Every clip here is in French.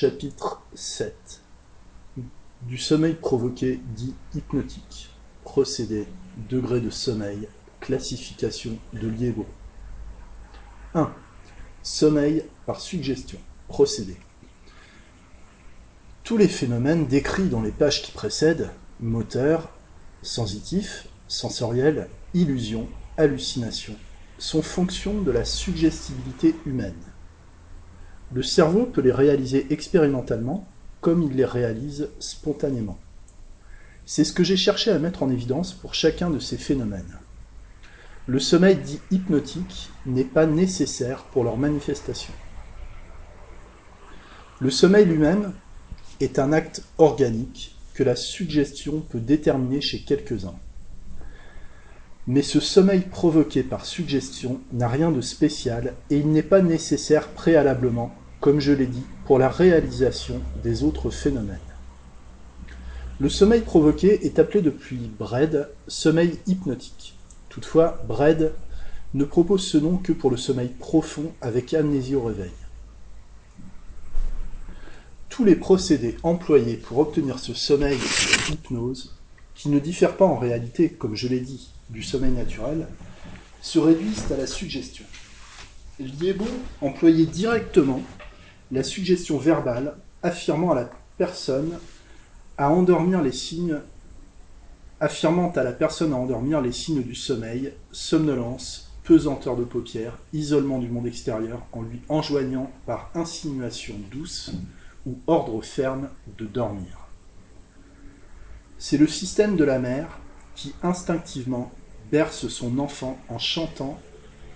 Chapitre 7 Du sommeil provoqué dit hypnotique. Procédé, degré de sommeil, classification de Liebo. 1. Sommeil par suggestion. Procédé. Tous les phénomènes décrits dans les pages qui précèdent, moteur, sensitif, sensoriel, illusion, hallucination, sont fonction de la suggestibilité humaine. Le cerveau peut les réaliser expérimentalement comme il les réalise spontanément. C'est ce que j'ai cherché à mettre en évidence pour chacun de ces phénomènes. Le sommeil dit hypnotique n'est pas nécessaire pour leur manifestation. Le sommeil lui-même est un acte organique que la suggestion peut déterminer chez quelques-uns. Mais ce sommeil provoqué par suggestion n'a rien de spécial et il n'est pas nécessaire préalablement, comme je l'ai dit, pour la réalisation des autres phénomènes. Le sommeil provoqué est appelé depuis Bred sommeil hypnotique. Toutefois, Bred ne propose ce nom que pour le sommeil profond avec amnésie au réveil. Tous les procédés employés pour obtenir ce sommeil hypnose, qui ne diffèrent pas en réalité, comme je l'ai dit, du sommeil naturel se réduisent à la suggestion. Liebo employait directement la suggestion verbale affirmant à la personne à endormir les signes affirmant à la personne à endormir les signes du sommeil, somnolence, pesanteur de paupières, isolement du monde extérieur, en lui enjoignant par insinuation douce ou ordre ferme de dormir. C'est le système de la mère qui instinctivement berce son enfant en chantant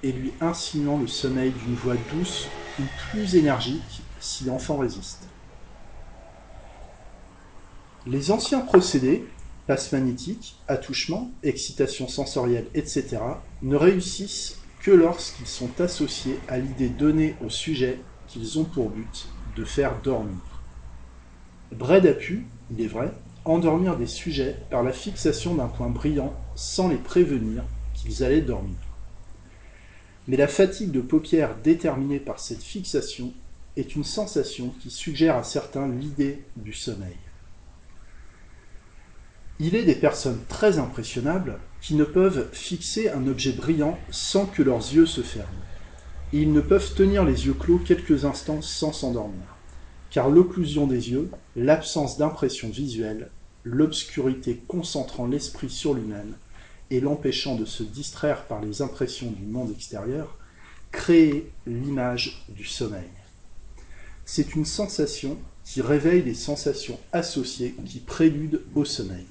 et lui insinuant le sommeil d'une voix douce ou plus énergique si l'enfant résiste. Les anciens procédés, passe magnétique, attouchement, excitation sensorielle, etc., ne réussissent que lorsqu'ils sont associés à l'idée donnée au sujet qu'ils ont pour but de faire dormir. Bred a pu, il est vrai, endormir des sujets par la fixation d'un point brillant sans les prévenir qu'ils allaient dormir. Mais la fatigue de paupières déterminée par cette fixation est une sensation qui suggère à certains l'idée du sommeil. Il est des personnes très impressionnables qui ne peuvent fixer un objet brillant sans que leurs yeux se ferment. Et ils ne peuvent tenir les yeux clos quelques instants sans s'endormir car l'occlusion des yeux, l'absence d'impression visuelle, l'obscurité concentrant l'esprit sur lui-même et l'empêchant de se distraire par les impressions du monde extérieur, créent l'image du sommeil. C'est une sensation qui réveille les sensations associées qui préludent au sommeil.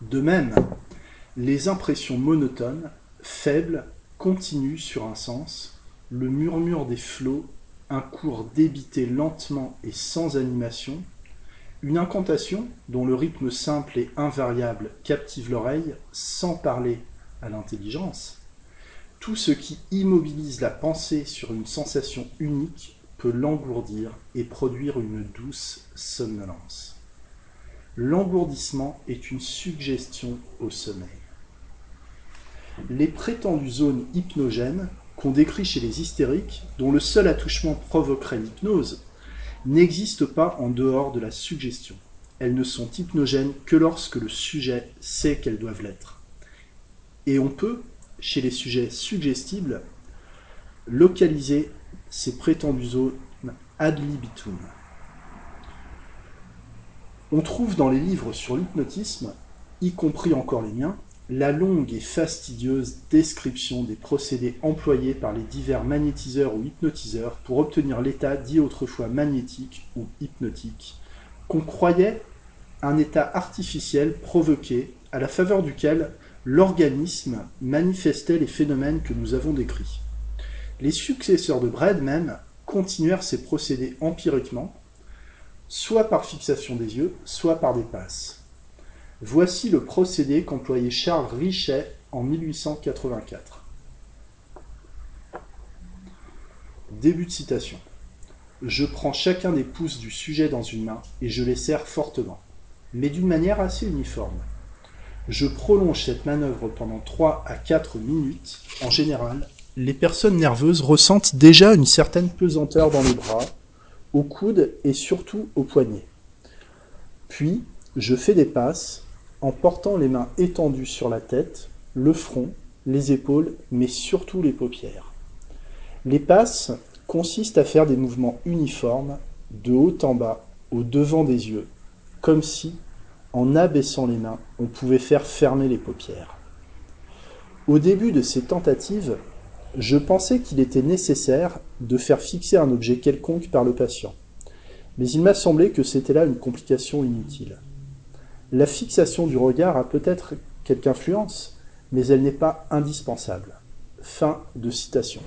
De même, les impressions monotones, faibles, continues sur un sens, le murmure des flots, un cours débité lentement et sans animation, une incantation dont le rythme simple et invariable captive l'oreille sans parler à l'intelligence, tout ce qui immobilise la pensée sur une sensation unique peut l'engourdir et produire une douce somnolence. L'engourdissement est une suggestion au sommeil. Les prétendues zones hypnogènes qu'on décrit chez les hystériques, dont le seul attouchement provoquerait l'hypnose, n'existent pas en dehors de la suggestion. Elles ne sont hypnogènes que lorsque le sujet sait qu'elles doivent l'être. Et on peut, chez les sujets suggestibles, localiser ces prétendues zones ad libitum. On trouve dans les livres sur l'hypnotisme, y compris encore les miens, la longue et fastidieuse description des procédés employés par les divers magnétiseurs ou hypnotiseurs pour obtenir l'état dit autrefois magnétique ou hypnotique, qu'on croyait un état artificiel provoqué à la faveur duquel l'organisme manifestait les phénomènes que nous avons décrits. Les successeurs de Bred même continuèrent ces procédés empiriquement, soit par fixation des yeux, soit par des passes. Voici le procédé qu'employait Charles Richet en 1884. Début de citation. Je prends chacun des pouces du sujet dans une main et je les serre fortement, mais d'une manière assez uniforme. Je prolonge cette manœuvre pendant 3 à 4 minutes. En général, les personnes nerveuses ressentent déjà une certaine pesanteur dans les bras, au coude et surtout au poignet. Puis, je fais des passes en portant les mains étendues sur la tête, le front, les épaules, mais surtout les paupières. Les passes consistent à faire des mouvements uniformes, de haut en bas, au devant des yeux, comme si, en abaissant les mains, on pouvait faire fermer les paupières. Au début de ces tentatives, je pensais qu'il était nécessaire de faire fixer un objet quelconque par le patient, mais il m'a semblé que c'était là une complication inutile. La fixation du regard a peut-être quelque influence, mais elle n'est pas indispensable. Fin de citation.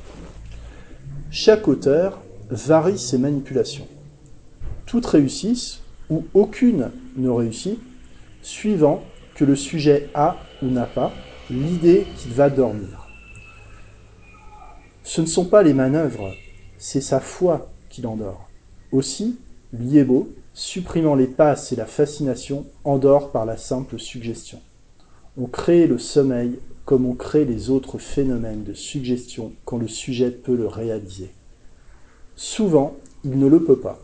Chaque auteur varie ses manipulations. Toutes réussissent ou aucune ne réussit, suivant que le sujet a ou n'a pas l'idée qu'il va dormir. Ce ne sont pas les manœuvres, c'est sa foi qui l'endort. Aussi, Liebo, supprimant les passes et la fascination, endort par la simple suggestion. On crée le sommeil comme on crée les autres phénomènes de suggestion quand le sujet peut le réaliser. Souvent, il ne le peut pas,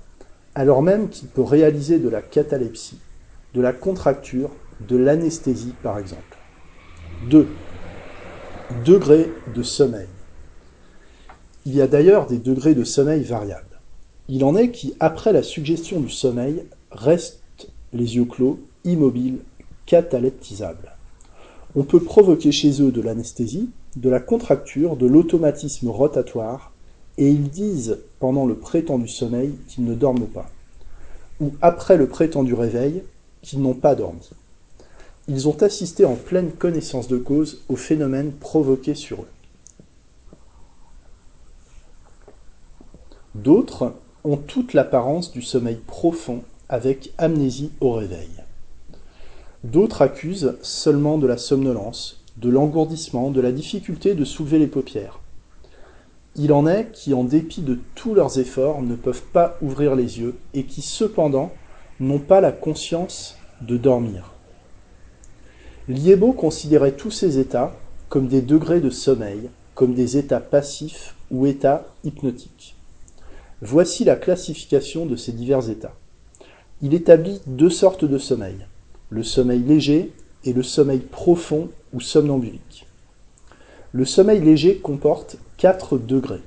alors même qu'il peut réaliser de la catalepsie, de la contracture, de l'anesthésie par exemple. 2. Degré de sommeil. Il y a d'ailleurs des degrés de sommeil variables. Il en est qui, après la suggestion du sommeil, restent les yeux clos, immobiles, cataleptisables. On peut provoquer chez eux de l'anesthésie, de la contracture, de l'automatisme rotatoire, et ils disent pendant le prétendu sommeil qu'ils ne dorment pas, ou après le prétendu réveil qu'ils n'ont pas dormi. Ils ont assisté en pleine connaissance de cause au phénomène provoqué sur eux. D'autres ont toute l'apparence du sommeil profond avec amnésie au réveil. D'autres accusent seulement de la somnolence, de l'engourdissement, de la difficulté de soulever les paupières. Il en est qui, en dépit de tous leurs efforts, ne peuvent pas ouvrir les yeux et qui, cependant, n'ont pas la conscience de dormir. Liebo considérait tous ces états comme des degrés de sommeil, comme des états passifs ou états hypnotiques. Voici la classification de ces divers états. Il établit deux sortes de sommeil, le sommeil léger et le sommeil profond ou somnambulique. Le sommeil léger comporte quatre degrés.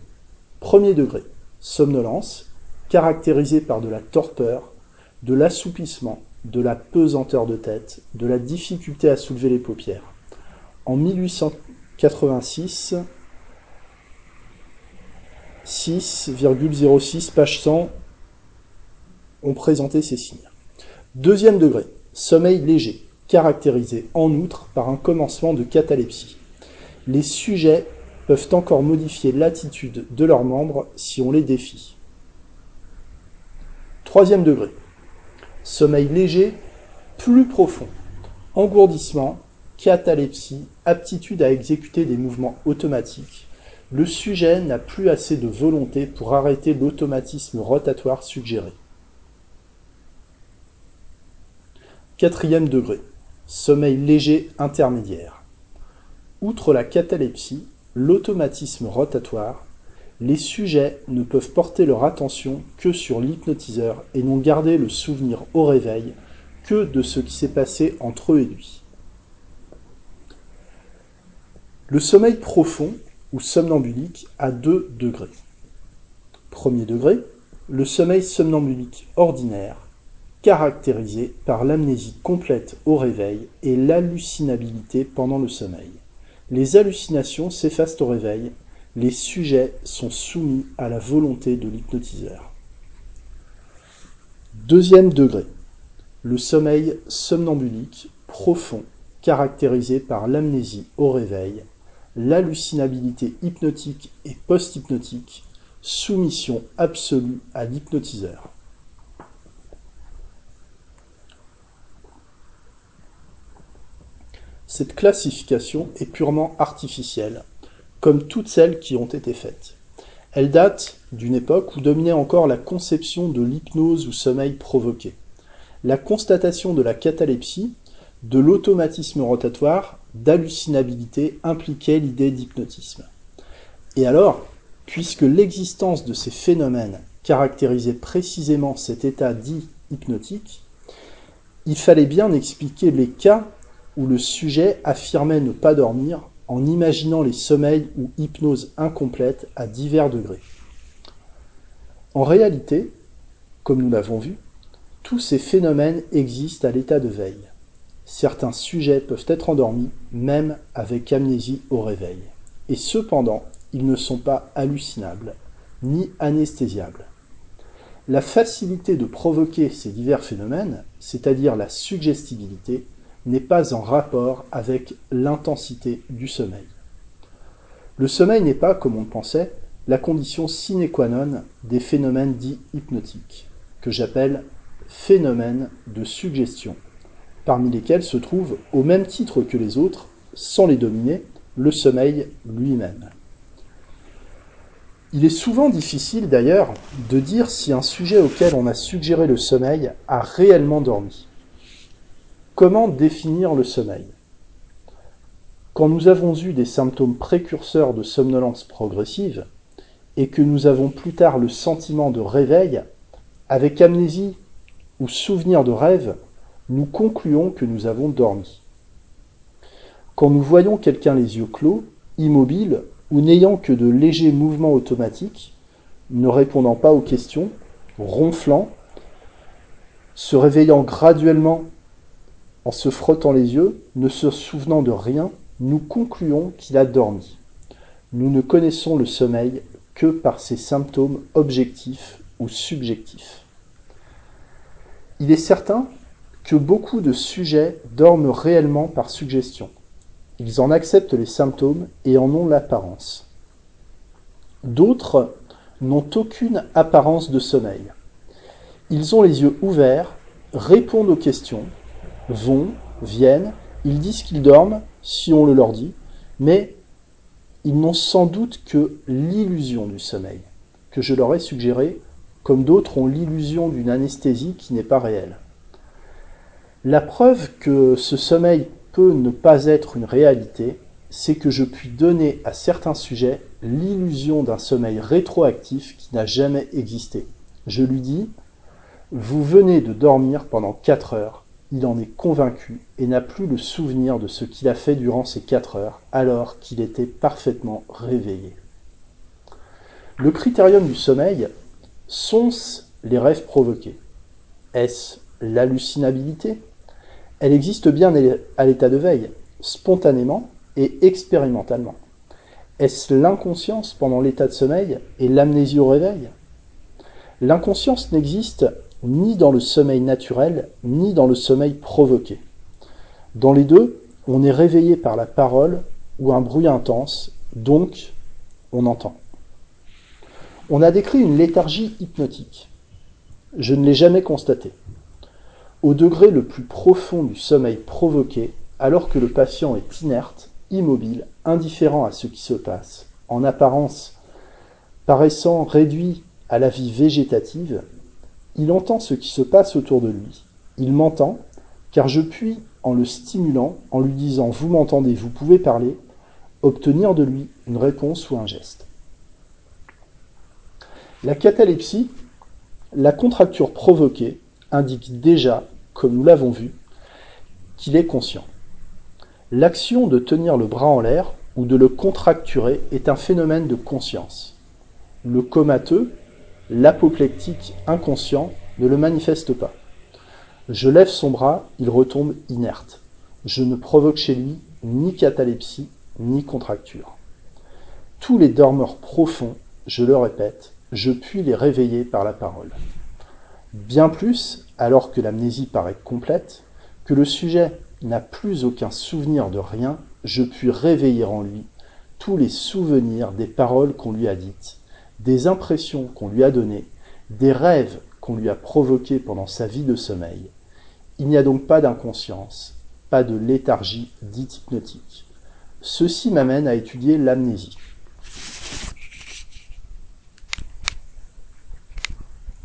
Premier degré, somnolence, caractérisé par de la torpeur, de l'assoupissement, de la pesanteur de tête, de la difficulté à soulever les paupières. En 1886, 6,06 page 100 ont présenté ces signes. Deuxième degré, sommeil léger, caractérisé en outre par un commencement de catalepsie. Les sujets peuvent encore modifier l'attitude de leurs membres si on les défie. Troisième degré, sommeil léger, plus profond, engourdissement, catalepsie, aptitude à exécuter des mouvements automatiques, le sujet n'a plus assez de volonté pour arrêter l'automatisme rotatoire suggéré. Quatrième degré. Sommeil léger intermédiaire. Outre la catalepsie, l'automatisme rotatoire, les sujets ne peuvent porter leur attention que sur l'hypnotiseur et n'ont gardé le souvenir au réveil que de ce qui s'est passé entre eux et lui. Le sommeil profond ou somnambulique à 2 degrés. Premier degré, le sommeil somnambulique ordinaire, caractérisé par l'amnésie complète au réveil et l'hallucinabilité pendant le sommeil. Les hallucinations s'effacent au réveil, les sujets sont soumis à la volonté de l'hypnotiseur. Deuxième degré, le sommeil somnambulique profond, caractérisé par l'amnésie au réveil l'hallucinabilité hypnotique et post-hypnotique, soumission absolue à l'hypnotiseur. Cette classification est purement artificielle, comme toutes celles qui ont été faites. Elle date d'une époque où dominait encore la conception de l'hypnose ou sommeil provoqué. La constatation de la catalepsie, de l'automatisme rotatoire d'hallucinabilité impliquait l'idée d'hypnotisme. Et alors, puisque l'existence de ces phénomènes caractérisait précisément cet état dit hypnotique, il fallait bien expliquer les cas où le sujet affirmait ne pas dormir en imaginant les sommeils ou hypnoses incomplètes à divers degrés. En réalité, comme nous l'avons vu, tous ces phénomènes existent à l'état de veille. Certains sujets peuvent être endormis même avec amnésie au réveil. Et cependant, ils ne sont pas hallucinables ni anesthésiables. La facilité de provoquer ces divers phénomènes, c'est-à-dire la suggestibilité, n'est pas en rapport avec l'intensité du sommeil. Le sommeil n'est pas, comme on le pensait, la condition sine qua non des phénomènes dits hypnotiques, que j'appelle phénomènes de suggestion, parmi lesquels se trouve, au même titre que les autres, sans les dominer, le sommeil lui-même. Il est souvent difficile d'ailleurs de dire si un sujet auquel on a suggéré le sommeil a réellement dormi. Comment définir le sommeil? Quand nous avons eu des symptômes précurseurs de somnolence progressive et que nous avons plus tard le sentiment de réveil, avec amnésie ou souvenir de rêve, nous concluons que nous avons dormi. Quand nous voyons quelqu'un les yeux clos, immobile ou n'ayant que de légers mouvements automatiques, ne répondant pas aux questions, ronflant, se réveillant graduellement en se frottant les yeux, ne se souvenant de rien, nous concluons qu'il a dormi. Nous ne connaissons le sommeil que par ses symptômes objectifs ou subjectifs. Il est certain que beaucoup de sujets dorment réellement par suggestion. Ils en acceptent les symptômes et en ont l'apparence. D'autres n'ont aucune apparence de sommeil. Ils ont les yeux ouverts, répondent aux questions, vont, viennent, ils disent qu'ils dorment, si on le leur dit, mais ils n'ont sans doute que l'illusion du sommeil, que je leur ai suggéré, comme d'autres ont l'illusion d'une anesthésie qui n'est pas réelle. La preuve que ce sommeil peut ne pas être une réalité, c'est que je puis donner à certains sujets l'illusion d'un sommeil rétroactif qui n'a jamais existé. Je lui dis, vous venez de dormir pendant quatre heures, il en est convaincu et n'a plus le souvenir de ce qu'il a fait durant ces quatre heures, alors qu'il était parfaitement réveillé. Le critérium du sommeil, sont-ce les rêves provoqués Est-ce l'hallucinabilité? Elle existe bien à l'état de veille, spontanément et expérimentalement. Est-ce l'inconscience pendant l'état de sommeil et l'amnésie au réveil? L'inconscience n'existe ni dans le sommeil naturel, ni dans le sommeil provoqué. Dans les deux, on est réveillé par la parole ou un bruit intense, donc on entend. On a décrit une léthargie hypnotique. Je ne l'ai jamais constatée au degré le plus profond du sommeil provoqué, alors que le patient est inerte, immobile, indifférent à ce qui se passe, en apparence paraissant réduit à la vie végétative, il entend ce qui se passe autour de lui. Il m'entend, car je puis, en le stimulant, en lui disant Vous m'entendez, vous pouvez parler, obtenir de lui une réponse ou un geste. La catalepsie, la contracture provoquée, indique déjà, comme nous l'avons vu, qu'il est conscient. L'action de tenir le bras en l'air ou de le contracturer est un phénomène de conscience. Le comateux, l'apoplectique inconscient, ne le manifeste pas. Je lève son bras, il retombe inerte. Je ne provoque chez lui ni catalepsie, ni contracture. Tous les dormeurs profonds, je le répète, je puis les réveiller par la parole. Bien plus, alors que l'amnésie paraît complète, que le sujet n'a plus aucun souvenir de rien, je puis réveiller en lui tous les souvenirs des paroles qu'on lui a dites, des impressions qu'on lui a données, des rêves qu'on lui a provoqués pendant sa vie de sommeil. Il n'y a donc pas d'inconscience, pas de léthargie dite hypnotique. Ceci m'amène à étudier l'amnésie.